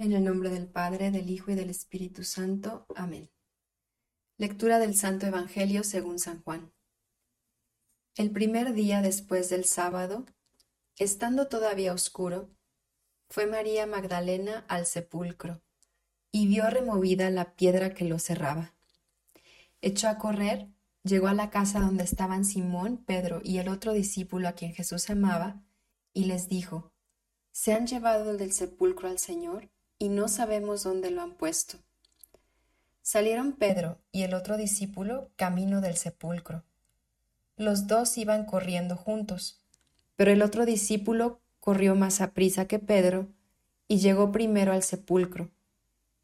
En el nombre del Padre, del Hijo y del Espíritu Santo. Amén. Lectura del Santo Evangelio según San Juan. El primer día después del sábado, estando todavía oscuro, fue María Magdalena al sepulcro y vio removida la piedra que lo cerraba. Echó a correr, llegó a la casa donde estaban Simón, Pedro y el otro discípulo a quien Jesús amaba, y les dijo, ¿Se han llevado del sepulcro al Señor? Y no sabemos dónde lo han puesto. Salieron Pedro y el otro discípulo camino del sepulcro. Los dos iban corriendo juntos, pero el otro discípulo corrió más a prisa que Pedro y llegó primero al sepulcro,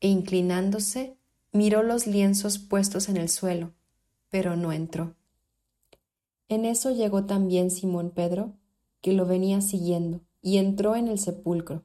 e inclinándose, miró los lienzos puestos en el suelo, pero no entró. En eso llegó también Simón Pedro, que lo venía siguiendo, y entró en el sepulcro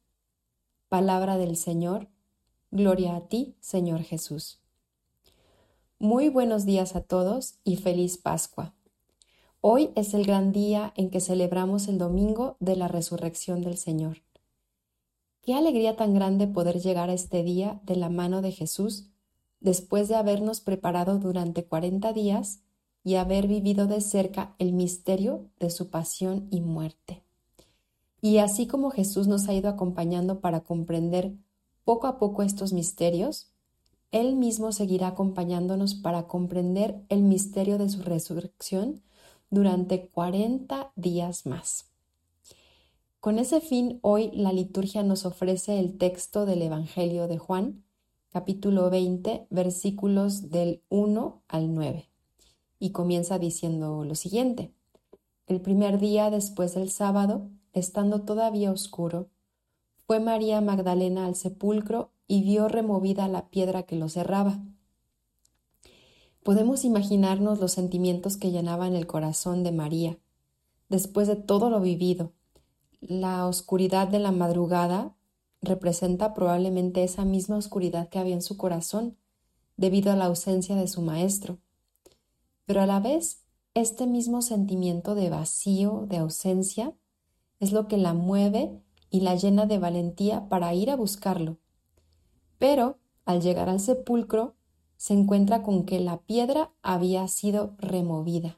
Palabra del Señor. Gloria a ti, Señor Jesús. Muy buenos días a todos y feliz Pascua. Hoy es el gran día en que celebramos el domingo de la resurrección del Señor. Qué alegría tan grande poder llegar a este día de la mano de Jesús después de habernos preparado durante cuarenta días y haber vivido de cerca el misterio de su pasión y muerte. Y así como Jesús nos ha ido acompañando para comprender poco a poco estos misterios, Él mismo seguirá acompañándonos para comprender el misterio de su resurrección durante 40 días más. Con ese fin, hoy la liturgia nos ofrece el texto del Evangelio de Juan, capítulo 20, versículos del 1 al 9. Y comienza diciendo lo siguiente. El primer día después del sábado, estando todavía oscuro, fue María Magdalena al sepulcro y vio removida la piedra que lo cerraba. Podemos imaginarnos los sentimientos que llenaban el corazón de María, después de todo lo vivido. La oscuridad de la madrugada representa probablemente esa misma oscuridad que había en su corazón, debido a la ausencia de su maestro. Pero a la vez, este mismo sentimiento de vacío, de ausencia, es lo que la mueve y la llena de valentía para ir a buscarlo. Pero, al llegar al sepulcro, se encuentra con que la piedra había sido removida.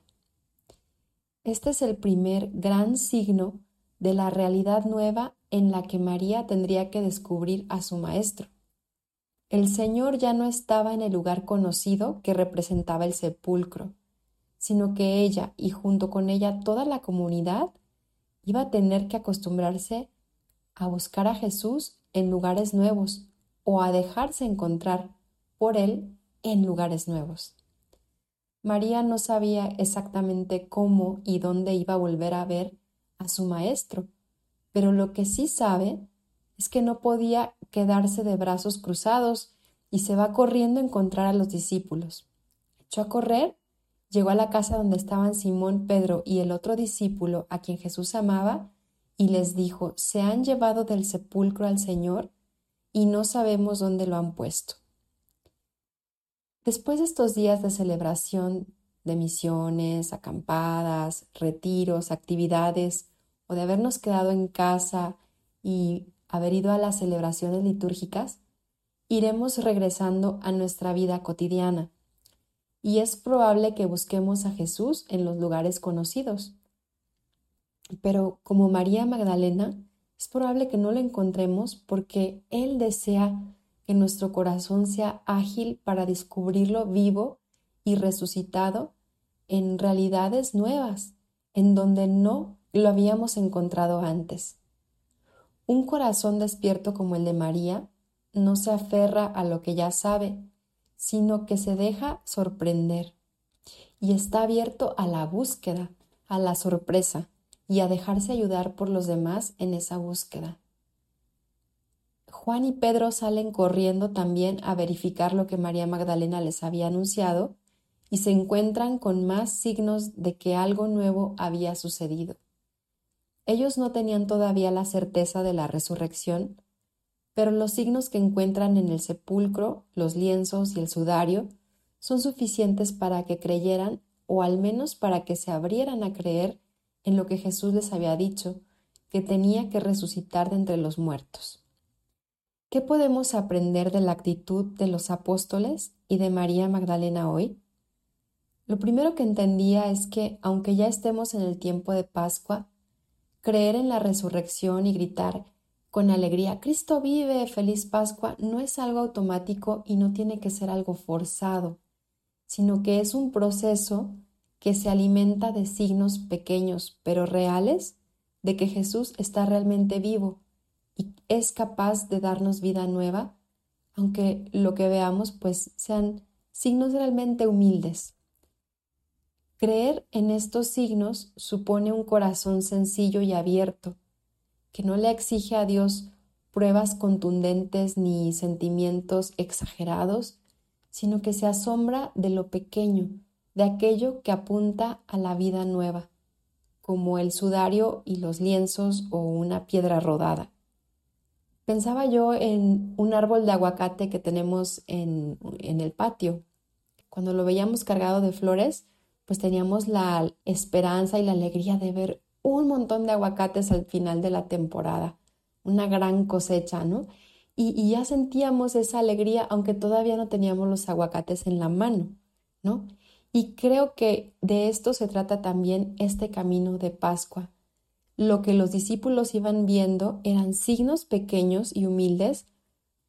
Este es el primer gran signo de la realidad nueva en la que María tendría que descubrir a su Maestro. El Señor ya no estaba en el lugar conocido que representaba el sepulcro, sino que ella y junto con ella toda la comunidad iba a tener que acostumbrarse a buscar a Jesús en lugares nuevos o a dejarse encontrar por Él en lugares nuevos. María no sabía exactamente cómo y dónde iba a volver a ver a su maestro, pero lo que sí sabe es que no podía quedarse de brazos cruzados y se va corriendo a encontrar a los discípulos. Echó a correr llegó a la casa donde estaban Simón, Pedro y el otro discípulo a quien Jesús amaba, y les dijo, se han llevado del sepulcro al Señor y no sabemos dónde lo han puesto. Después de estos días de celebración de misiones, acampadas, retiros, actividades, o de habernos quedado en casa y haber ido a las celebraciones litúrgicas, iremos regresando a nuestra vida cotidiana y es probable que busquemos a Jesús en los lugares conocidos. Pero como María Magdalena, es probable que no lo encontremos porque Él desea que nuestro corazón sea ágil para descubrirlo vivo y resucitado en realidades nuevas, en donde no lo habíamos encontrado antes. Un corazón despierto como el de María no se aferra a lo que ya sabe, sino que se deja sorprender y está abierto a la búsqueda, a la sorpresa y a dejarse ayudar por los demás en esa búsqueda. Juan y Pedro salen corriendo también a verificar lo que María Magdalena les había anunciado y se encuentran con más signos de que algo nuevo había sucedido. Ellos no tenían todavía la certeza de la resurrección, pero los signos que encuentran en el sepulcro, los lienzos y el sudario son suficientes para que creyeran o al menos para que se abrieran a creer en lo que Jesús les había dicho, que tenía que resucitar de entre los muertos. ¿Qué podemos aprender de la actitud de los apóstoles y de María Magdalena hoy? Lo primero que entendía es que, aunque ya estemos en el tiempo de Pascua, creer en la resurrección y gritar con alegría, Cristo vive, feliz Pascua, no es algo automático y no tiene que ser algo forzado, sino que es un proceso que se alimenta de signos pequeños pero reales de que Jesús está realmente vivo y es capaz de darnos vida nueva, aunque lo que veamos pues sean signos realmente humildes. Creer en estos signos supone un corazón sencillo y abierto, que no le exige a Dios pruebas contundentes ni sentimientos exagerados, sino que se asombra de lo pequeño, de aquello que apunta a la vida nueva, como el sudario y los lienzos o una piedra rodada. Pensaba yo en un árbol de aguacate que tenemos en, en el patio. Cuando lo veíamos cargado de flores, pues teníamos la esperanza y la alegría de ver un montón de aguacates al final de la temporada, una gran cosecha, ¿no? Y, ya sentíamos esa alegría, aunque todavía no teníamos los aguacates en la mano, ¿no? Y creo que de esto se trata también este camino de Pascua. Lo que los discípulos iban viendo eran signos pequeños y humildes,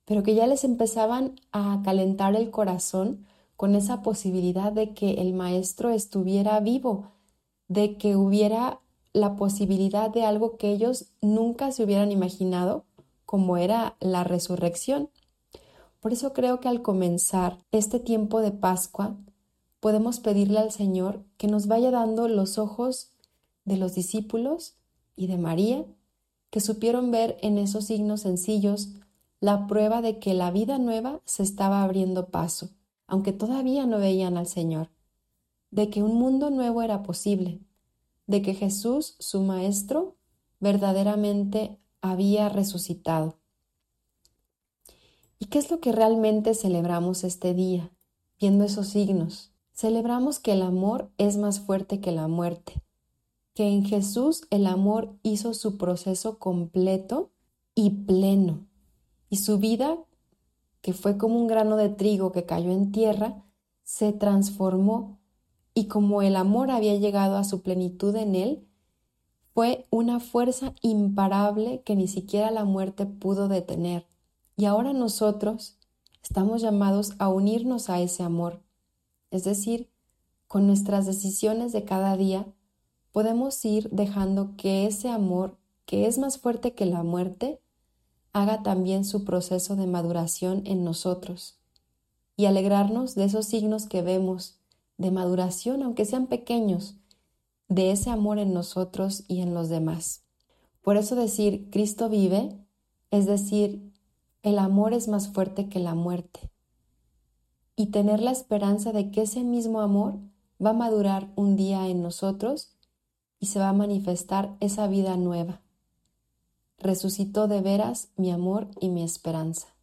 pero que ya les empezaban a calentar el corazón con esa posibilidad de que el maestro estuviera vivo, de que hubiera la posibilidad de algo que ellos nunca se hubieran imaginado, como era la resurrección. Por eso creo que al comenzar este tiempo de Pascua, podemos pedirle al Señor que nos vaya dando los ojos de los discípulos y de María, que supieron ver en esos signos sencillos la prueba de que la vida nueva se estaba abriendo paso aunque todavía no veían al Señor, de que un mundo nuevo era posible, de que Jesús, su Maestro, verdaderamente había resucitado. ¿Y qué es lo que realmente celebramos este día, viendo esos signos? Celebramos que el amor es más fuerte que la muerte, que en Jesús el amor hizo su proceso completo y pleno, y su vida que fue como un grano de trigo que cayó en tierra, se transformó y como el amor había llegado a su plenitud en él, fue una fuerza imparable que ni siquiera la muerte pudo detener. Y ahora nosotros estamos llamados a unirnos a ese amor. Es decir, con nuestras decisiones de cada día, podemos ir dejando que ese amor, que es más fuerte que la muerte, haga también su proceso de maduración en nosotros y alegrarnos de esos signos que vemos de maduración, aunque sean pequeños, de ese amor en nosotros y en los demás. Por eso decir Cristo vive es decir, el amor es más fuerte que la muerte. Y tener la esperanza de que ese mismo amor va a madurar un día en nosotros y se va a manifestar esa vida nueva resucitó de veras mi amor y mi esperanza.